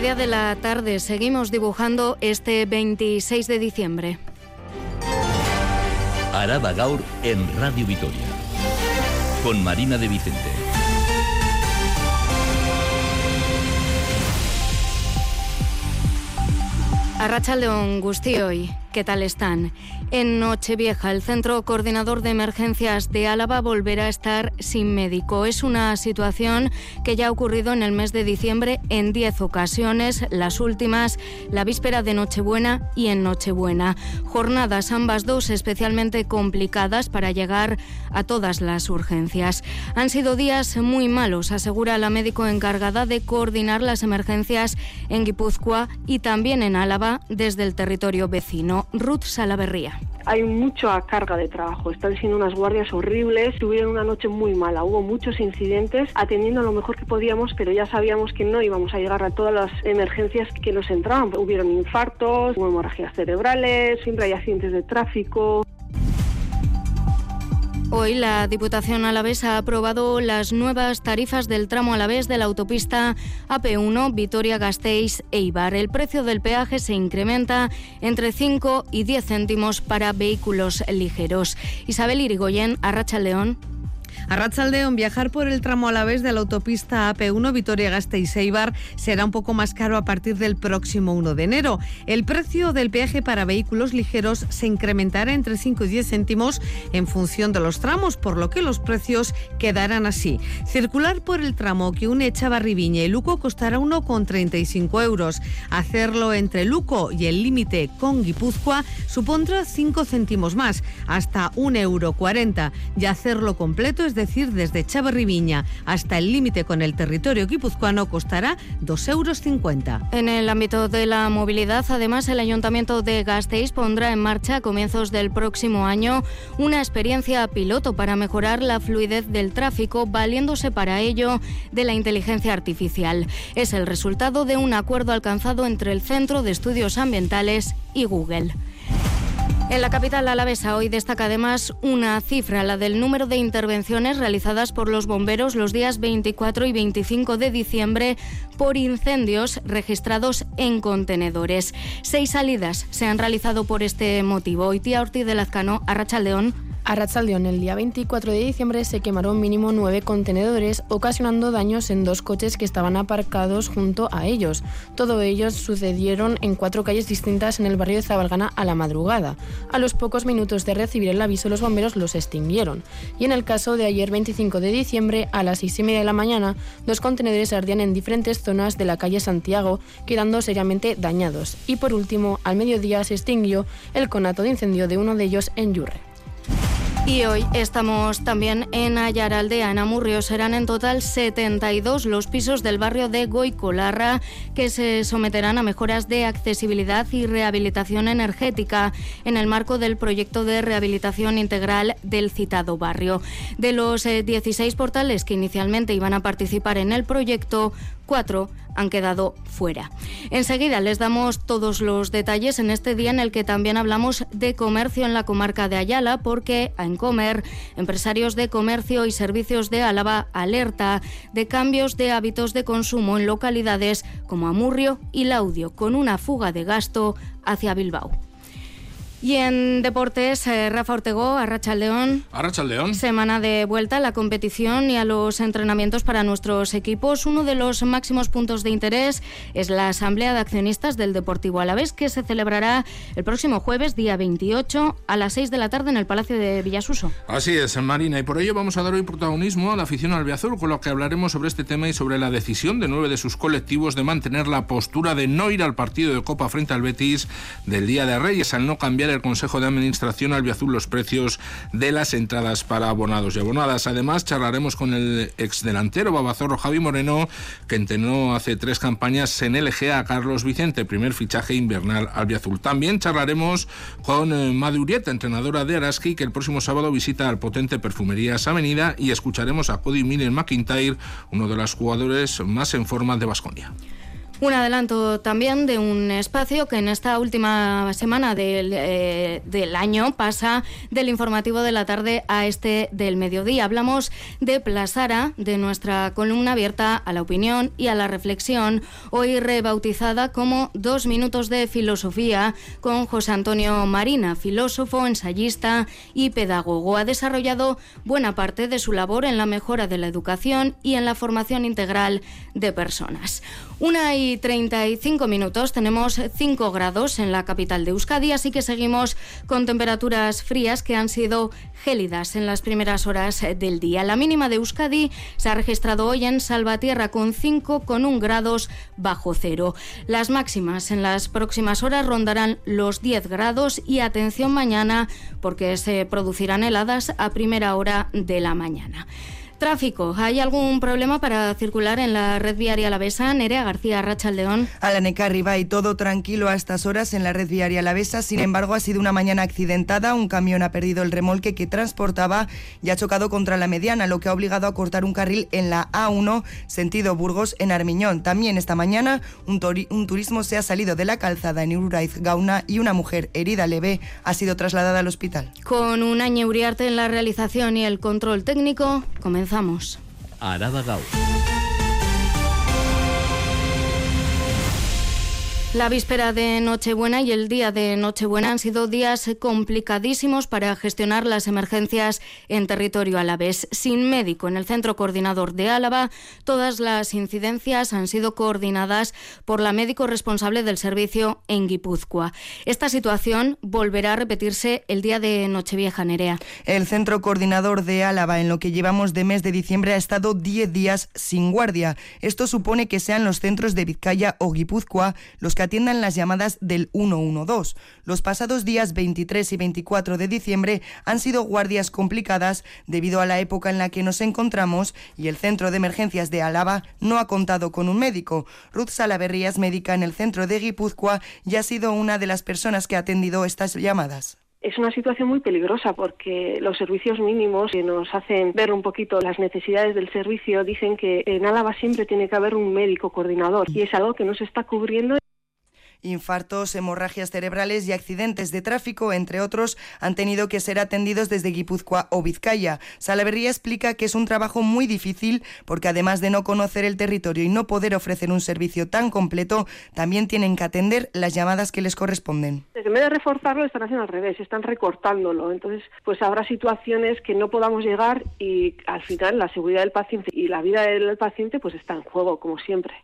media de la tarde. Seguimos dibujando este 26 de diciembre. Araba Gaur en Radio Vitoria. Con Marina de Vicente. Arrachaldeón hoy. ¿Qué tal están? En Nochevieja, el Centro Coordinador de Emergencias de Álava volverá a estar sin médico. Es una situación que ya ha ocurrido en el mes de diciembre en 10 ocasiones, las últimas la víspera de Nochebuena y en Nochebuena. Jornadas ambas dos especialmente complicadas para llegar a todas las urgencias. Han sido días muy malos, asegura la médico encargada de coordinar las emergencias en Guipúzcoa y también en Álava desde el territorio vecino. Ruth Salaverría hay mucha carga de trabajo. Están siendo unas guardias horribles. Tuvieron una noche muy mala. Hubo muchos incidentes atendiendo lo mejor que podíamos, pero ya sabíamos que no íbamos a llegar a todas las emergencias que nos entraban. Hubieron infartos, hubo hemorragias cerebrales, siempre hay accidentes de tráfico. Hoy la Diputación Alavés ha aprobado las nuevas tarifas del tramo Alavés de la autopista AP1 Vitoria-Gasteiz-Eibar. El precio del peaje se incrementa entre 5 y 10 céntimos para vehículos ligeros. Isabel Irigoyen, Arracha León. A Ratzaldeón, viajar por el tramo a la vez de la autopista AP1 Vitoria-Gasteiz-Eibar será un poco más caro a partir del próximo 1 de enero. El precio del peaje para vehículos ligeros se incrementará entre 5 y 10 céntimos en función de los tramos, por lo que los precios quedarán así. Circular por el tramo que une Chavarribiña y Luco costará 1,35 euros. Hacerlo entre Luco y el límite con Guipúzcoa supondrá 5 céntimos más, hasta 1,40 euro. Y hacerlo completo es decir, desde Chavarribiña hasta el límite con el territorio guipuzcoano, costará 2,50 euros. En el ámbito de la movilidad, además, el Ayuntamiento de Gasteiz pondrá en marcha a comienzos del próximo año una experiencia piloto para mejorar la fluidez del tráfico, valiéndose para ello de la inteligencia artificial. Es el resultado de un acuerdo alcanzado entre el Centro de Estudios Ambientales y Google. En la capital alavesa hoy destaca además una cifra, la del número de intervenciones realizadas por los bomberos los días 24 y 25 de diciembre por incendios registrados en contenedores. Seis salidas se han realizado por este motivo. Tía Ortiz de Lazcano, Arrachaldeón, a Ratzaldeón, el día 24 de diciembre, se quemaron mínimo nueve contenedores, ocasionando daños en dos coches que estaban aparcados junto a ellos. Todo ellos sucedieron en cuatro calles distintas en el barrio de Zabalgana a la madrugada. A los pocos minutos de recibir el aviso, los bomberos los extinguieron. Y en el caso de ayer 25 de diciembre, a las seis y media de la mañana, dos contenedores ardían en diferentes zonas de la calle Santiago, quedando seriamente dañados. Y por último, al mediodía se extinguió el conato de incendio de uno de ellos en Yurre. Y hoy estamos también en Ayaraldea, en Amurrio. Serán en total 72 los pisos del barrio de Goicolarra que se someterán a mejoras de accesibilidad y rehabilitación energética en el marco del proyecto de rehabilitación integral del citado barrio. De los 16 eh, portales que inicialmente iban a participar en el proyecto, cuatro han quedado fuera. Enseguida les damos todos los detalles en este día en el que también hablamos de comercio en la comarca de Ayala, porque a Encomer, empresarios de comercio y servicios de Álava alerta de cambios de hábitos de consumo en localidades como Amurrio y Laudio, con una fuga de gasto hacia Bilbao. Y en deportes, eh, Rafa Ortegó, Arrachaldeón. Arrachaldeón. Semana de vuelta a la competición y a los entrenamientos para nuestros equipos. Uno de los máximos puntos de interés es la Asamblea de Accionistas del Deportivo Alavés, que se celebrará el próximo jueves, día 28, a las 6 de la tarde en el Palacio de Villasuso. Así es, Marina, y por ello vamos a dar hoy protagonismo a la afición albiazul, con lo que hablaremos sobre este tema y sobre la decisión de nueve de sus colectivos de mantener la postura de no ir al partido de Copa frente al Betis del Día de Reyes, al no cambiar el Consejo de Administración Albiazul los precios de las entradas para abonados y abonadas. Además, charlaremos con el exdelantero babazorro Javi Moreno, que entrenó hace tres campañas en LG a Carlos Vicente, primer fichaje invernal albiazul. También charlaremos con eh, Madurieta, entrenadora de Araski, que el próximo sábado visita al potente Perfumerías Avenida y escucharemos a Cody Miller McIntyre, uno de los jugadores más en forma de Basconia. Un adelanto también de un espacio que en esta última semana del, eh, del, año pasa del informativo de la tarde a este del mediodía. Hablamos de Plazara, de nuestra columna abierta a la opinión y a la reflexión, hoy rebautizada como Dos Minutos de Filosofía con José Antonio Marina, filósofo, ensayista y pedagogo. Ha desarrollado buena parte de su labor en la mejora de la educación y en la formación integral de personas. Una y 35 minutos, tenemos 5 grados en la capital de Euskadi, así que seguimos con temperaturas frías que han sido gélidas en las primeras horas del día. La mínima de Euskadi se ha registrado hoy en Salvatierra con 5,1 grados bajo cero. Las máximas en las próximas horas rondarán los 10 grados y atención mañana porque se producirán heladas a primera hora de la mañana. Tráfico. ¿Hay algún problema para circular en la red viaria Alavesa? Nerea García Rachaldeón. A la Necarriba y todo tranquilo a estas horas en la red viaria Alavesa. Sin embargo, ha sido una mañana accidentada. Un camión ha perdido el remolque que transportaba y ha chocado contra la mediana, lo que ha obligado a cortar un carril en la A1, sentido Burgos, en Armiñón. También esta mañana un, un turismo se ha salido de la calzada en Uraiz Gauna y una mujer herida leve ha sido trasladada al hospital. Con un año Uriarte en la realización y el control técnico, comenzamos comezamos. Arada Gau. La víspera de Nochebuena y el día de Nochebuena han sido días complicadísimos para gestionar las emergencias en territorio alavés. Sin médico en el centro coordinador de Álava, todas las incidencias han sido coordinadas por la médico responsable del servicio en Guipúzcoa. Esta situación volverá a repetirse el día de Nochevieja, Nerea. El centro coordinador de Álava, en lo que llevamos de mes de diciembre, ha estado 10 días sin guardia. Esto supone que sean los centros de Vizcaya o Guipúzcoa los que atiendan las llamadas del 112. Los pasados días 23 y 24 de diciembre han sido guardias complicadas debido a la época en la que nos encontramos y el centro de emergencias de Álava no ha contado con un médico. Ruth Salaverría es médica en el centro de Guipúzcoa y ha sido una de las personas que ha atendido estas llamadas. Es una situación muy peligrosa porque los servicios mínimos que nos hacen ver un poquito las necesidades del servicio dicen que en Álava siempre tiene que haber un médico coordinador y es algo que no se está cubriendo. Infartos, hemorragias cerebrales y accidentes de tráfico, entre otros, han tenido que ser atendidos desde Guipúzcoa o Vizcaya. Salaverría explica que es un trabajo muy difícil porque además de no conocer el territorio y no poder ofrecer un servicio tan completo, también tienen que atender las llamadas que les corresponden. En vez de reforzarlo, están haciendo al revés, están recortándolo. Entonces, pues habrá situaciones que no podamos llegar y al final la seguridad del paciente y la vida del paciente pues está en juego, como siempre.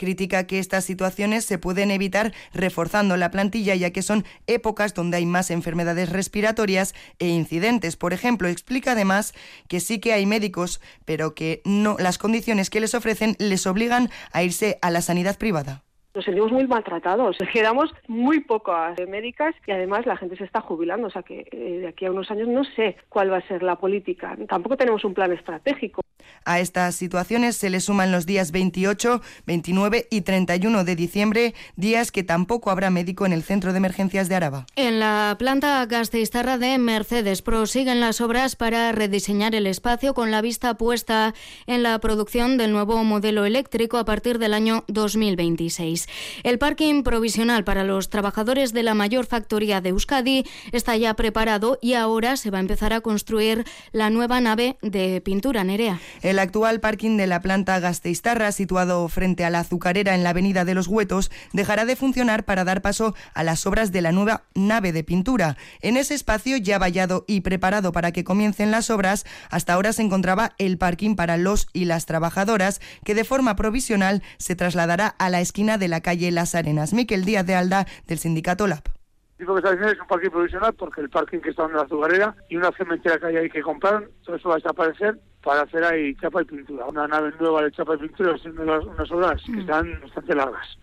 Critica que estas situaciones se pueden evitar reforzando la plantilla ya que son épocas donde hay más enfermedades respiratorias e incidentes. Por ejemplo, explica además que sí que hay médicos, pero que no las condiciones que les ofrecen les obligan a irse a la sanidad privada nos sentimos muy maltratados. Quedamos muy pocas médicas y además la gente se está jubilando. O sea que eh, de aquí a unos años no sé cuál va a ser la política. Tampoco tenemos un plan estratégico. A estas situaciones se le suman los días 28, 29 y 31 de diciembre, días que tampoco habrá médico en el centro de emergencias de Araba. En la planta Gasteiztarra de Mercedes prosiguen las obras para rediseñar el espacio con la vista puesta en la producción del nuevo modelo eléctrico a partir del año 2026. El parking provisional para los trabajadores de la mayor factoría de Euskadi está ya preparado y ahora se va a empezar a construir la nueva nave de pintura Nerea. El actual parking de la planta Gasteiztarra, situado frente a la azucarera en la avenida de los Huetos, dejará de funcionar para dar paso a las obras de la nueva nave de pintura. En ese espacio ya vallado y preparado para que comiencen las obras, hasta ahora se encontraba el parking para los y las trabajadoras, que de forma provisional se trasladará a la esquina de la calle Las Arenas. Miquel Díaz de Alda, del sindicato LAP digo que está diciendo es un parking provisional porque el parking que está en la azucarera y una cementera que hay ahí que compraron, todo eso va a desaparecer para hacer ahí chapa y pintura. Una nave nueva de chapa y pintura, haciendo unas obras que mm. están bastante largas.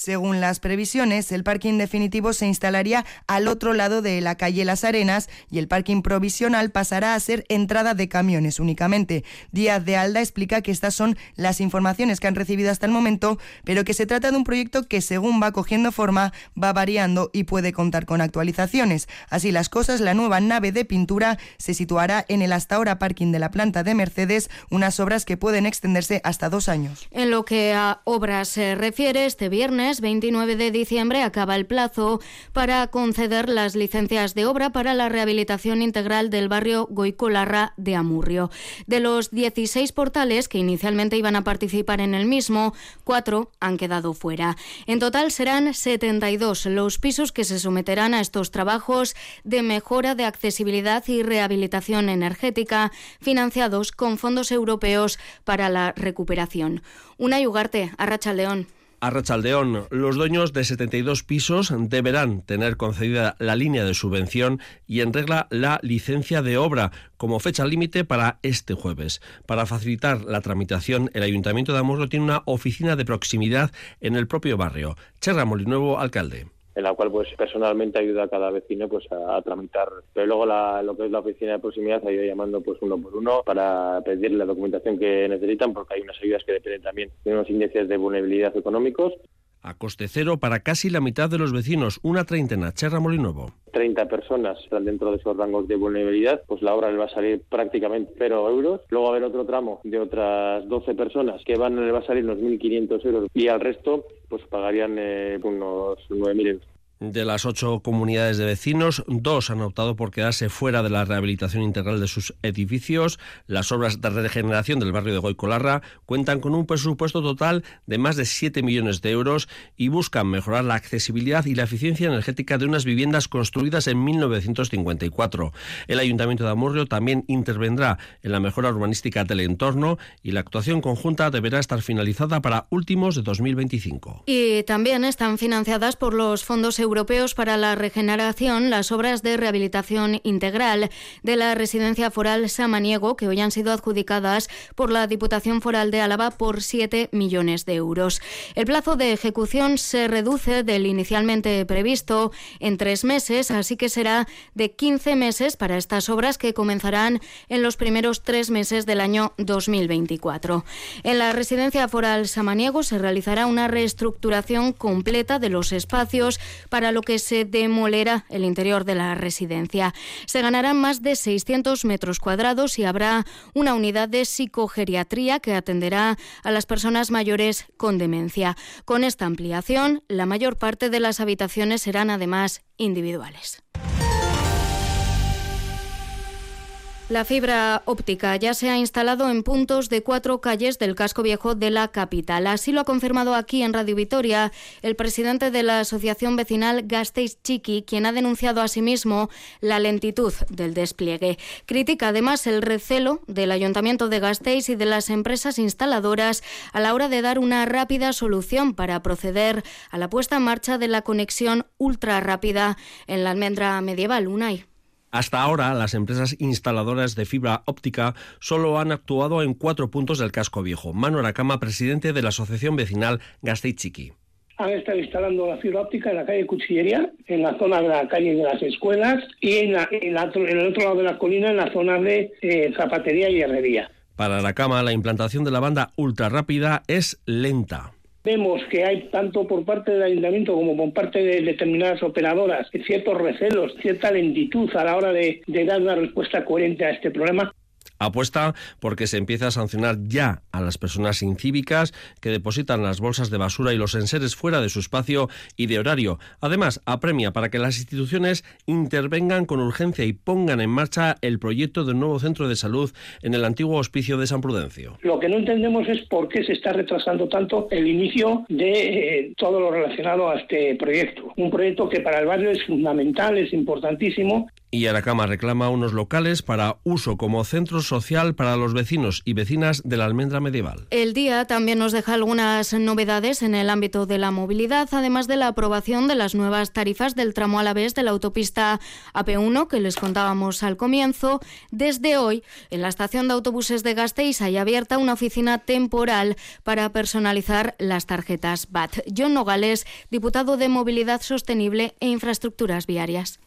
Según las previsiones, el parking definitivo se instalaría al otro lado de la calle Las Arenas y el parking provisional pasará a ser entrada de camiones únicamente. Díaz de Alda explica que estas son las informaciones que han recibido hasta el momento, pero que se trata de un proyecto que según va cogiendo forma va variando y puede contar con actualizaciones. Así las cosas, la nueva nave de pintura se situará en el hasta ahora parking de la planta de Mercedes, unas obras que pueden extenderse hasta dos años. En lo que a obras se refiere, este viernes 29 de diciembre acaba el plazo para conceder las licencias de obra para la rehabilitación integral del barrio Goicolarra de Amurrio. De los 16 portales que inicialmente iban a participar en el mismo, cuatro han quedado fuera. En total serán 72 los pisos que se someterán a estos trabajos de mejora de accesibilidad y rehabilitación energética financiados con fondos europeos para la recuperación. Una Yugarte, Arracha León. A Rachaldeón, los dueños de 72 pisos deberán tener concedida la línea de subvención y en regla la licencia de obra como fecha límite para este jueves. Para facilitar la tramitación, el Ayuntamiento de Amorro tiene una oficina de proximidad en el propio barrio. Cherra Molinuevo, alcalde en la cual pues personalmente ayuda a cada vecino pues a, tramitar pero luego lo que es la oficina de proximidad ha ido llamando pues uno por uno para pedir la documentación que necesitan porque hay unas ayudas que dependen también de unos índices de vulnerabilidad económicos a coste cero para casi la mitad de los vecinos, una treintena, Cherra Molinuevo. 30 personas están dentro de esos rangos de vulnerabilidad, pues la obra le va a salir prácticamente cero euros. Luego va a haber otro tramo de otras 12 personas que van le va a salir unos 1.500 euros y al resto pues pagarían eh, unos 9.000 euros. De las ocho comunidades de vecinos, dos han optado por quedarse fuera de la rehabilitación integral de sus edificios. Las obras de regeneración del barrio de Goicolarra cuentan con un presupuesto total de más de 7 millones de euros y buscan mejorar la accesibilidad y la eficiencia energética de unas viviendas construidas en 1954. El Ayuntamiento de Amurrio también intervendrá en la mejora urbanística del entorno y la actuación conjunta deberá estar finalizada para últimos de 2025. Y también están financiadas por los fondos europeos europeos para la regeneración las obras de rehabilitación integral de la residencia foral Samaniego, que hoy han sido adjudicadas por la Diputación Foral de Álava por 7 millones de euros. El plazo de ejecución se reduce del inicialmente previsto en tres meses, así que será de 15 meses para estas obras que comenzarán en los primeros tres meses del año 2024. En la residencia foral Samaniego se realizará una reestructuración completa de los espacios para para lo que se demolerá el interior de la residencia. Se ganarán más de 600 metros cuadrados y habrá una unidad de psicogeriatría que atenderá a las personas mayores con demencia. Con esta ampliación, la mayor parte de las habitaciones serán además individuales. La fibra óptica ya se ha instalado en puntos de cuatro calles del casco viejo de la capital. Así lo ha confirmado aquí en Radio Vitoria el presidente de la Asociación Vecinal Gasteiz Chiqui, quien ha denunciado asimismo la lentitud del despliegue. Critica además el recelo del Ayuntamiento de Gasteiz y de las empresas instaladoras a la hora de dar una rápida solución para proceder a la puesta en marcha de la conexión ultra rápida en la almendra medieval UNAI. Hasta ahora, las empresas instaladoras de fibra óptica solo han actuado en cuatro puntos del casco viejo. Manu Aracama, presidente de la Asociación Vecinal Gasteiz-Chiqui. Han estado instalando la fibra óptica en la calle Cuchillería, en la zona de la calle de las escuelas y en, el otro lado de la colina, en la zona de eh, zapatería y herrería. Para Aracama, la implantación de la banda ultra rápida es lenta. Vemos que hay tanto por parte del ayuntamiento como por parte de determinadas operadoras ciertos recelos, cierta lentitud a la hora de, dar una respuesta coherente a este problema Apuesta porque se empieza a sancionar ya a las personas incívicas que depositan las bolsas de basura y los enseres fuera de su espacio y de horario. Además, apremia para que las instituciones intervengan con urgencia y pongan en marcha el proyecto de un nuevo centro de salud en el antiguo hospicio de San Prudencio. Lo que no entendemos es por qué se está retrasando tanto el inicio de eh, todo lo relacionado a este proyecto. Un proyecto que para el barrio es fundamental, es importantísimo Y Aracama reclama unos locales para uso como centro social para los vecinos y vecinas de la almendra medieval. El día también nos deja algunas novedades en el ámbito de la movilidad, además de la aprobación de las nuevas tarifas del tramo a la vez de la autopista AP1 que les contábamos al comienzo. Desde hoy, en la estación de autobuses de Gasteiz hay abierta una oficina temporal para personalizar las tarjetas BAT. John Nogales, diputado de Movilidad Sostenible e Infraestructuras Viarias.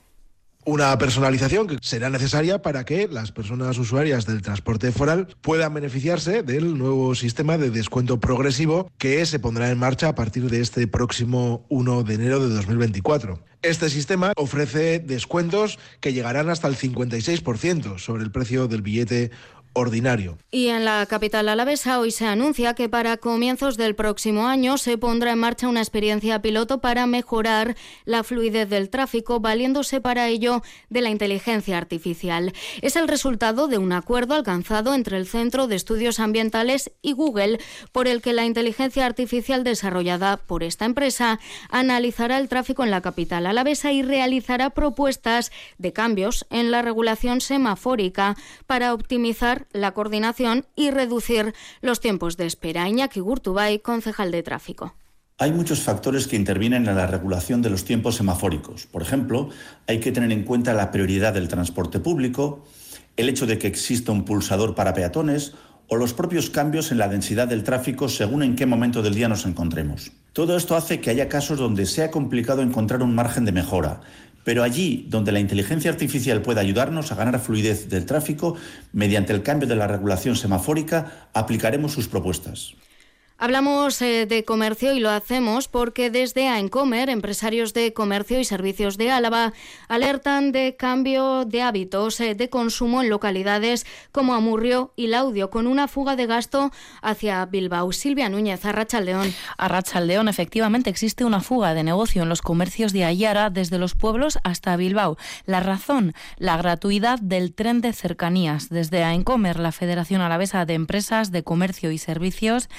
Una personalización que será necesaria para que las personas usuarias del transporte foral puedan beneficiarse del nuevo sistema de descuento progresivo que se pondrá en marcha a partir de este próximo 1 de enero de 2024. Este sistema ofrece descuentos que llegarán hasta el 56% sobre el precio del billete ordinario. Y en la capital alavesa hoy se anuncia que para comienzos del próximo año se pondrá en marcha una experiencia piloto para mejorar la fluidez del tráfico, valiéndose para ello de la inteligencia artificial. Es el resultado de un acuerdo alcanzado entre el Centro de Estudios Ambientales y Google, por el que la inteligencia artificial desarrollada por esta empresa analizará el tráfico en la capital alavesa y realizará propuestas de cambios en la regulación semafórica para optimizar la coordinación y reducir los tiempos de espera. Iñaki Gurtubay, concejal de tráfico. Hay muchos factores que intervienen en la regulación de los tiempos semafóricos. Por ejemplo, hay que tener en cuenta la prioridad del transporte público, el hecho de que exista un pulsador para peatones o los propios cambios en la densidad del tráfico según en qué momento del día nos encontremos. Todo esto hace que haya casos donde sea complicado encontrar un margen de mejora, pero allí donde la inteligencia artificial puede ayudarnos a ganar fluidez del tráfico, mediante el cambio de la regulación semafórica, aplicaremos sus propuestas. Hablamos eh, de comercio y lo hacemos porque desde AENCOMER, empresarios de comercio y servicios de Álava, alertan de cambio de hábitos eh, de consumo en localidades como Amurrio y Laudio, con una fuga de gasto hacia Bilbao. Silvia Núñez, Arrachaldeón. Arrachaldeón, efectivamente existe una fuga de negocio en los comercios de Ayara desde los pueblos hasta Bilbao. La razón, la gratuidad del tren de cercanías. Desde AENCOMER, la Federación Alavesa de Empresas de Comercio y Servicios,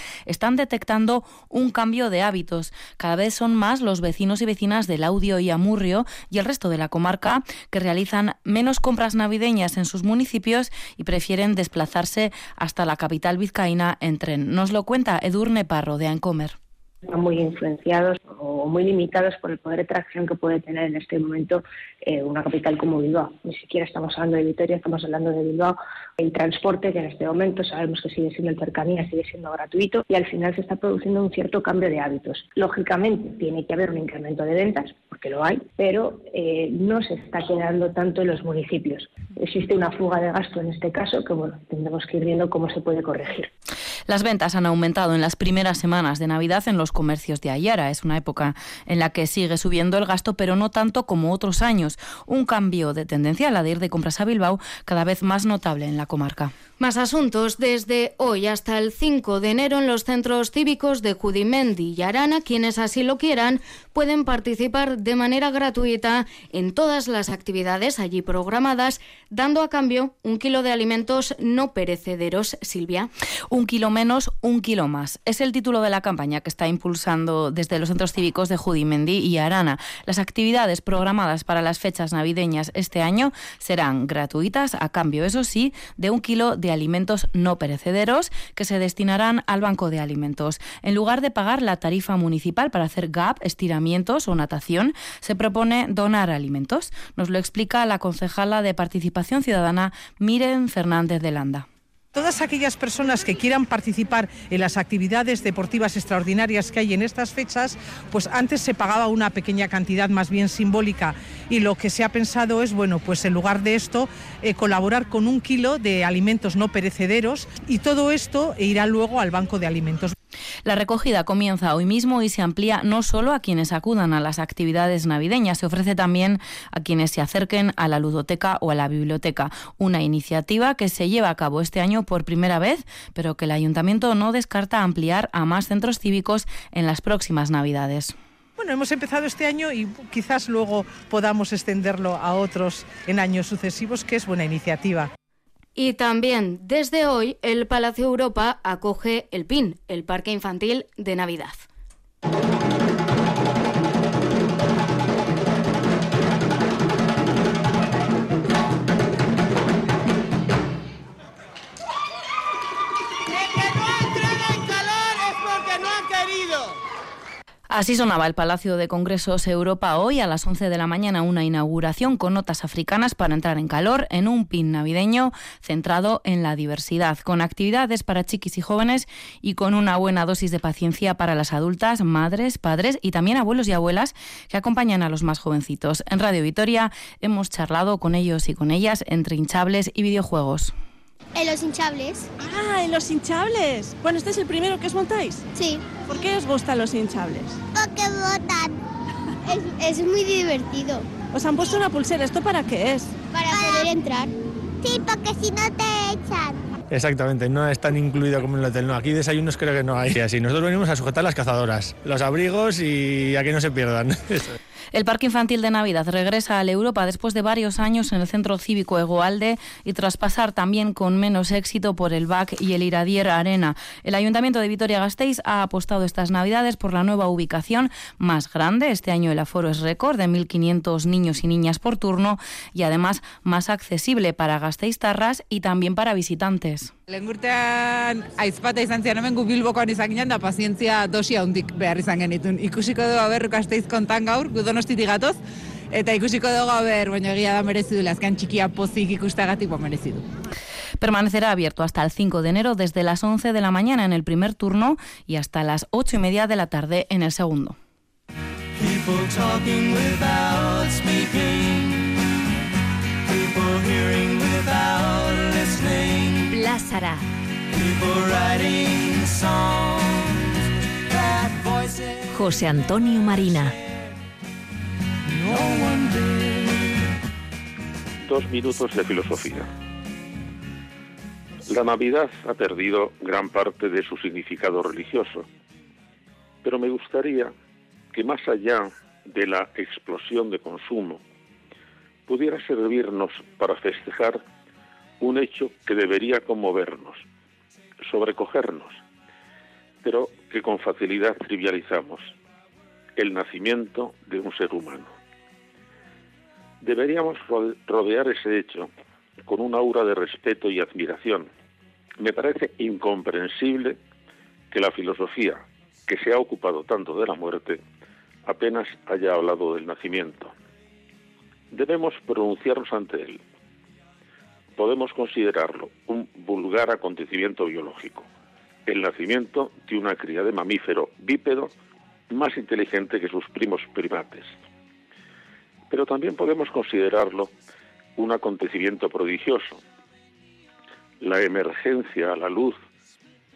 están detectando un cambio de hábitos. Cada vez son más los vecinos y vecinas del Audio y Amurrio y el resto de la comarca que realizan menos compras navideñas en sus municipios y prefieren desplazarse hasta la capital vizcaína en tren. Nos lo cuenta Edurne Parro de Ancomer están muy influenciados o muy limitados por el poder de tracción que puede tener en este momento eh, una capital como Bilbao. Ni siquiera estamos hablando de Vitoria, estamos hablando de Bilbao. El transporte, que en este momento sabemos que sigue siendo el cercanía, sigue siendo gratuito y al final se está produciendo un cierto cambio de hábitos. Lógicamente, tiene que haber un incremento de ventas, porque lo hay, pero eh, no se está quedando tanto en los municipios. Existe una fuga de gasto en este caso que, bueno, tendremos que ir viendo cómo se puede corregir. Las ventas han aumentado en las primeras semanas de Navidad en los comercios de Ayara. Es una época en la que sigue subiendo el gasto, pero no tanto como otros años. Un cambio de tendencia, la de ir de compras a Bilbao, cada vez más notable en la comarca. Más asuntos. Desde hoy hasta el 5 de enero en los centros cívicos de Judimendi y Arana, quienes así lo quieran, pueden participar de manera gratuita en todas las actividades allí programadas, dando a cambio un kilo de alimentos no perecederos. Silvia. Un kilo menos, un kilo más. Es el título de la campaña que está impulsando desde los centros cívicos de Judimendi y Arana. Las actividades programadas para las fechas navideñas este año serán gratuitas, a cambio, eso sí, de un kilo de alimentos no perecederos que se destinarán al banco de alimentos. En lugar de pagar la tarifa municipal para hacer GAP, estiramientos o natación, se propone donar alimentos. Nos lo explica la concejala de Participación Ciudadana, Miren Fernández de Landa. Todas aquellas personas que quieran participar en las actividades deportivas extraordinarias que hay en estas fechas, pues antes se pagaba una pequeña cantidad más bien simbólica y lo que se ha pensado es, bueno, pues en lugar de esto, eh, colaborar con un kilo de alimentos no perecederos y todo esto irá luego al banco de alimentos. La recogida comienza hoy mismo y se amplía no solo a quienes acudan a las actividades navideñas, se ofrece también a quienes se acerquen a la ludoteca o a la biblioteca. Una iniciativa que se lleva a cabo este año por primera vez, pero que el ayuntamiento no descarta ampliar a más centros cívicos en las próximas navidades. Bueno, hemos empezado este año y quizás luego podamos extenderlo a otros en años sucesivos, que es buena iniciativa. Y también desde hoy el Palacio Europa acoge el PIN, el Parque Infantil de Navidad. Así sonaba el Palacio de Congresos Europa hoy a las 11 de la mañana, una inauguración con notas africanas para entrar en calor en un pin navideño centrado en la diversidad, con actividades para chiquis y jóvenes y con una buena dosis de paciencia para las adultas, madres, padres y también abuelos y abuelas que acompañan a los más jovencitos. En Radio Vitoria hemos charlado con ellos y con ellas entre hinchables y videojuegos. En los hinchables. Ah, en los hinchables. Bueno, ¿este es el primero que os montáis? Sí. ¿Por qué os gustan los hinchables? Porque votan. es, es, muy divertido. Os han puesto una pulsera. ¿Esto para qué es? Para, para poder entrar. Sí, porque si no te echan. Exactamente, no es tan incluido como en el hotel. No, aquí desayunos creo que no hay. Así, nosotros venimos a sujetar las cazadoras, los abrigos y a que no se pierdan. El Parque Infantil de Navidad regresa a la Europa después de varios años en el Centro Cívico Egoalde y tras pasar también con menos éxito por el BAC y el Iradier Arena. El Ayuntamiento de Vitoria-Gasteiz ha apostado estas Navidades por la nueva ubicación más grande. Este año el aforo es récord de 1.500 niños y niñas por turno y además más accesible para Tarras y también para visitantes. Lehen urtean aizpata izan zian hemen gu bilbokoan izan ginen da pazientzia dosia hundik behar izan genitun. Ikusiko dugu haber gazteiz kontan gaur, gu donostitik gatoz, eta ikusiko dugu haber, baina egia da merezidu, azkan txikia pozik ikustagatik ba merezidu. Permanecerá abierto hasta el 5 de enero desde las 11 de la mañana en el primer turno y hasta las 8 y media de la tarde en el segundo. José Antonio Marina. Dos minutos de filosofía. La Navidad ha perdido gran parte de su significado religioso, pero me gustaría que más allá de la explosión de consumo, pudiera servirnos para festejar un hecho que debería conmovernos, sobrecogernos, pero que con facilidad trivializamos, el nacimiento de un ser humano. Deberíamos rodear ese hecho con un aura de respeto y admiración. Me parece incomprensible que la filosofía, que se ha ocupado tanto de la muerte, apenas haya hablado del nacimiento. Debemos pronunciarnos ante él, podemos considerarlo un vulgar acontecimiento biológico, el nacimiento de una cría de mamífero bípedo más inteligente que sus primos primates. Pero también podemos considerarlo un acontecimiento prodigioso, la emergencia a la luz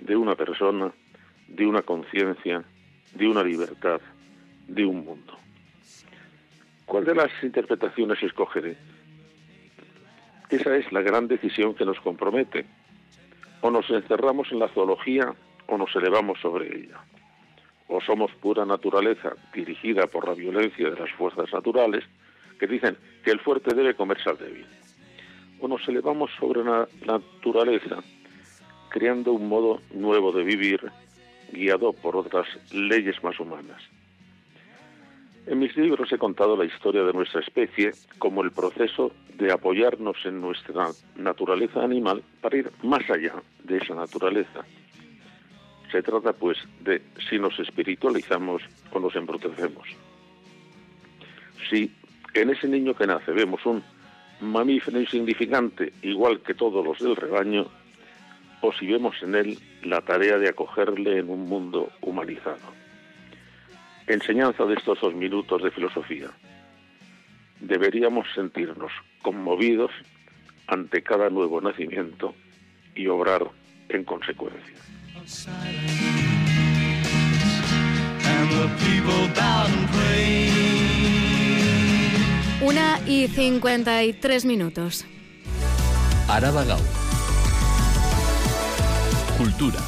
de una persona, de una conciencia, de una libertad, de un mundo. ¿Cuál de las interpretaciones escogeré? Esa es la gran decisión que nos compromete. O nos encerramos en la zoología o nos elevamos sobre ella. O somos pura naturaleza dirigida por la violencia de las fuerzas naturales que dicen que el fuerte debe comerse al débil. O nos elevamos sobre la naturaleza creando un modo nuevo de vivir guiado por otras leyes más humanas. En mis libros he contado la historia de nuestra especie como el proceso de apoyarnos en nuestra naturaleza animal para ir más allá de esa naturaleza. Se trata, pues, de si nos espiritualizamos o nos embrutecemos. Si en ese niño que nace vemos un mamífero insignificante igual que todos los del rebaño, o si vemos en él la tarea de acogerle en un mundo humanizado. Enseñanza de estos dos minutos de filosofía. Deberíamos sentirnos conmovidos ante cada nuevo nacimiento y obrar en consecuencia. Una y cincuenta y tres minutos. Araba Cultura.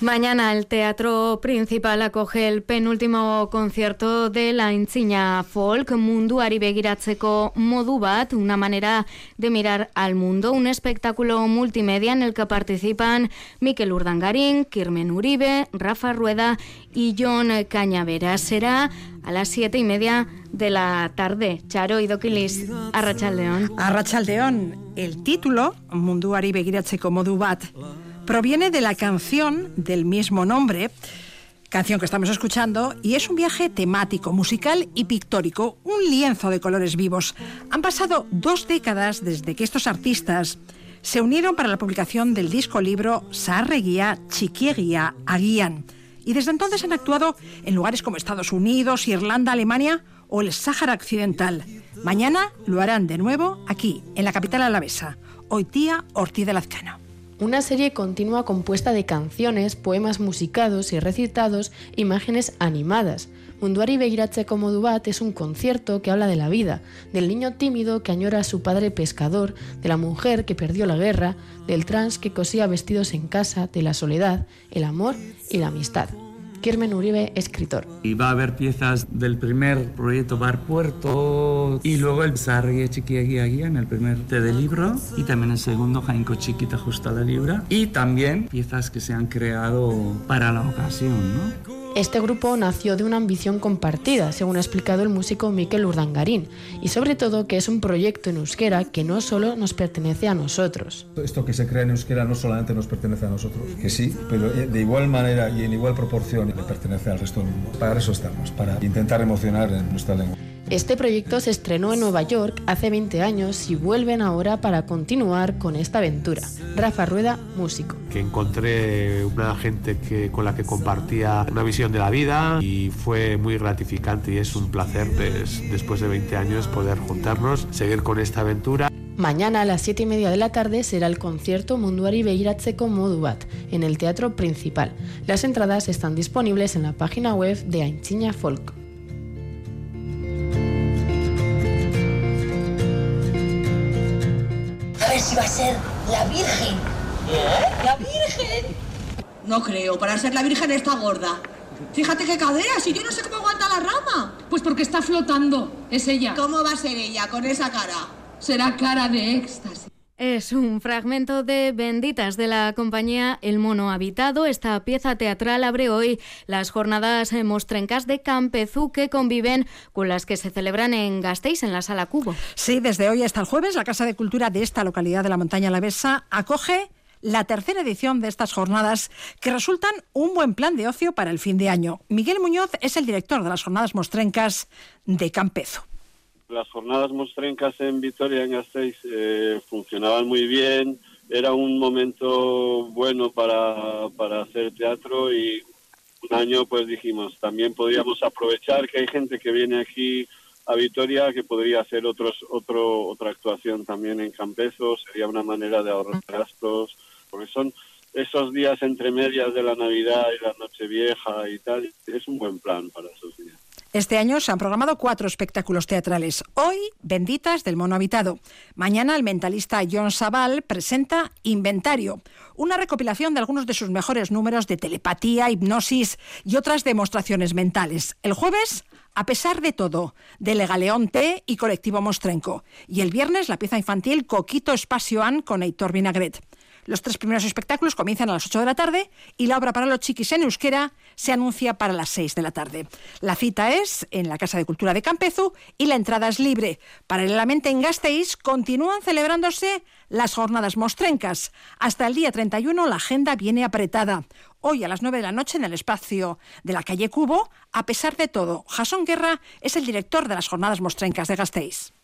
Mañana el Teatro Principal acoge el penúltimo concierto de la Intzina Folk, munduari begiratzeko modu bat, una manera de mirar al mundo, un espectáculo multimedia en el que participan Miquel Urdangarín, Kirmen Uribe, Rafa Rueda y John Cañavera. Será a las siete y media de la tarde. Charo y Doquilis, Arrachaldeón. Arrachaldeón, el título, munduari begiratzeko modu bat, proviene de la canción del mismo nombre, canción que estamos escuchando, y es un viaje temático, musical y pictórico, un lienzo de colores vivos. Han pasado dos décadas desde que estos artistas se unieron para la publicación del disco libro Sarreguía Chiquieguía Aguían. Y desde entonces han actuado en lugares como Estados Unidos, Irlanda, Alemania o el Sáhara Occidental. Mañana lo harán de nuevo aquí, en la capital alavesa, Oitía Ortiz de Lazcano. Una serie continua compuesta de canciones, poemas musicados y recitados, imágenes animadas. Munduari Begiratzeko modu bat es un concierto que habla de la vida, del niño tímido que añora a su padre pescador, de la mujer que perdió la guerra, del trans que cosía vestidos en casa, de la soledad, el amor y la amistad. Kirmen Uribe, escritor. Y va a haber piezas del primer proyecto Bar Puerto y luego el Sargue Chiquiagui Guía en el primer té de libro y también el segundo Jainko Chiquita Justa la Libra y también piezas que se han creado para la ocasión, ¿no? Este grupo nació de una ambición compartida, según ha explicado el músico Miquel Urdangarín, y sobre todo que es un proyecto en euskera que no solo nos pertenece a nosotros. Esto que se crea en euskera no solamente nos pertenece a nosotros, que sí, pero de igual manera y en igual proporción le pertenece al resto del mundo. Para eso estamos, para intentar emocionar en nuestra lengua. Este proyecto se estrenó en Nueva York hace 20 años y vuelven ahora para continuar con esta aventura. Rafa Rueda, músico. Que encontré una gente que, con la que compartía una visión de la vida y fue muy gratificante y es un placer después de 20 años poder juntarnos, seguir con esta aventura. Mañana a las 7 y media de la tarde será el concierto Munduari Begiratzeko Modu Bat en el Teatro Principal. Las entradas están disponibles en la página web de Ainchiña Folk. Si va a ser la Virgen. ¿Eh? ¿La Virgen? No creo, para ser la Virgen está gorda. Fíjate qué caderas, y yo no sé cómo aguanta la rama. Pues porque está flotando, es ella. ¿Cómo va a ser ella con esa cara? Será cara de éxtasis. Es un fragmento de Benditas de la compañía El Mono Habitado. Esta pieza teatral abre hoy las jornadas mostrencas de Campezú que conviven con las que se celebran en Gasteiz, en la Sala Cubo. Sí, desde hoy hasta el jueves, la Casa de Cultura de esta localidad de la Montaña Alavesa acoge la tercera edición de estas jornadas que resultan un buen plan de ocio para el fin de año. Miguel Muñoz es el director de las jornadas mostrencas de Campezú. Las jornadas mostrencas en Vitoria, en Gasteiz, eh, funcionaban muy bien. Era un momento bueno para, para hacer teatro y un año pues dijimos, también podríamos aprovechar que hay gente que viene aquí a Vitoria que podría hacer otros, otro, otra actuación también en Campezo, sería una manera de ahorrar gastos, porque son esos días entre medias de la Navidad y la Nochevieja y tal, es un buen plan para esos días. Este año se han programado cuatro espectáculos teatrales. Hoy, Benditas del Mono Habitado. Mañana, el mentalista John Sabal presenta Inventario, una recopilación de algunos de sus mejores números de telepatía, hipnosis y otras demostraciones mentales. El jueves, a pesar de todo, de Legaleón T y Colectivo Mostrenco. Y el viernes, la pieza infantil Coquito Espacioan con Heitor Vinagret. Los tres primeros espectáculos comienzan a las 8 de la tarde y la obra para los chiquis en euskera se anuncia para las 6 de la tarde. La cita es en la Casa de Cultura de Campezu y la entrada es libre. Paralelamente en Gasteiz continúan celebrándose las jornadas mostrencas. Hasta el día 31 la agenda viene apretada. Hoy a las 9 de la noche en el espacio de la calle Cubo, a pesar de todo, Jason Guerra es el director de las jornadas mostrencas de Gasteiz.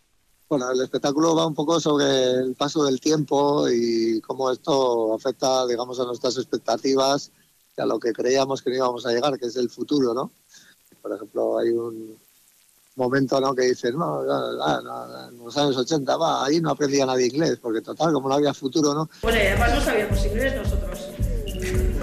Bueno, el espectáculo va un poco sobre el paso del tiempo y cómo esto afecta, digamos, a nuestras expectativas y a lo que creíamos que no íbamos a llegar, que es el futuro, ¿no? Por ejemplo, hay un momento ¿no? que dices, no, en los años 80, va, ahí no aprendía nadie inglés, porque total, como no había futuro, ¿no? Bueno, y además no sabíamos inglés nosotros.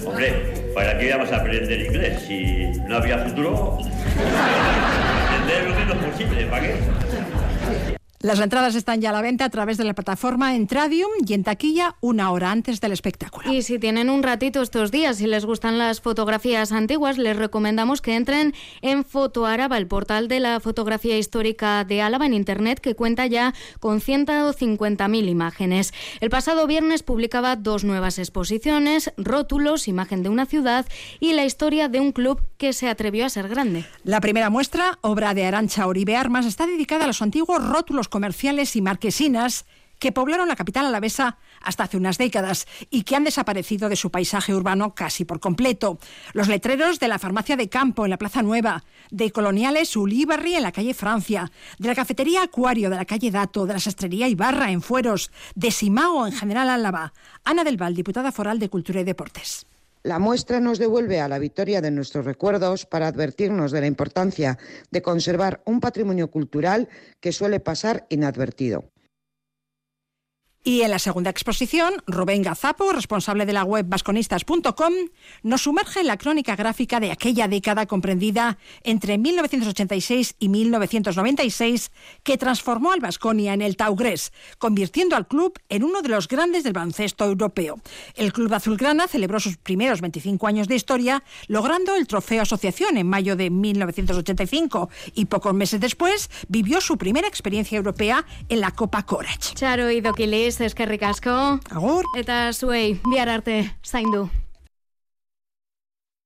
Hombre, ¿para qué íbamos a aprender inglés? Si no había futuro, aprender lo menos posible, ¿para qué? Las entradas están ya a la venta a través de la plataforma Entradium y en taquilla una hora antes del espectáculo. Y si tienen un ratito estos días y les gustan las fotografías antiguas, les recomendamos que entren en Fotoaraba, el portal de la fotografía histórica de Álava en Internet, que cuenta ya con 150.000 imágenes. El pasado viernes publicaba dos nuevas exposiciones, rótulos, imagen de una ciudad y la historia de un club que se atrevió a ser grande. La primera muestra, obra de Arancha Oribe Armas, está dedicada a los antiguos rótulos comerciales y marquesinas que poblaron la capital alavesa hasta hace unas décadas y que han desaparecido de su paisaje urbano casi por completo. Los letreros de la farmacia de campo en la Plaza Nueva, de Coloniales Ulibarri en la calle Francia, de la cafetería Acuario de la calle Dato, de la sastrería Ibarra en Fueros, de Simao en General Álava. Ana del Val, diputada foral de Cultura y Deportes. La muestra nos devuelve a la victoria de nuestros recuerdos para advertirnos de la importancia de conservar un patrimonio cultural que suele pasar inadvertido. Y en la segunda exposición, Rubén Gazapo, responsable de la web vasconistas.com, nos sumerge en la crónica gráfica de aquella década comprendida entre 1986 y 1996 que transformó al Vasconia en el Taugres, convirtiendo al club en uno de los grandes del baloncesto europeo. El club azulgrana celebró sus primeros 25 años de historia logrando el trofeo Asociación en mayo de 1985 y pocos meses después vivió su primera experiencia europea en la Copa Corach. Charo y Doquilis, eskerrik asko. Agur. Eta zuei, bihar arte, zaindu.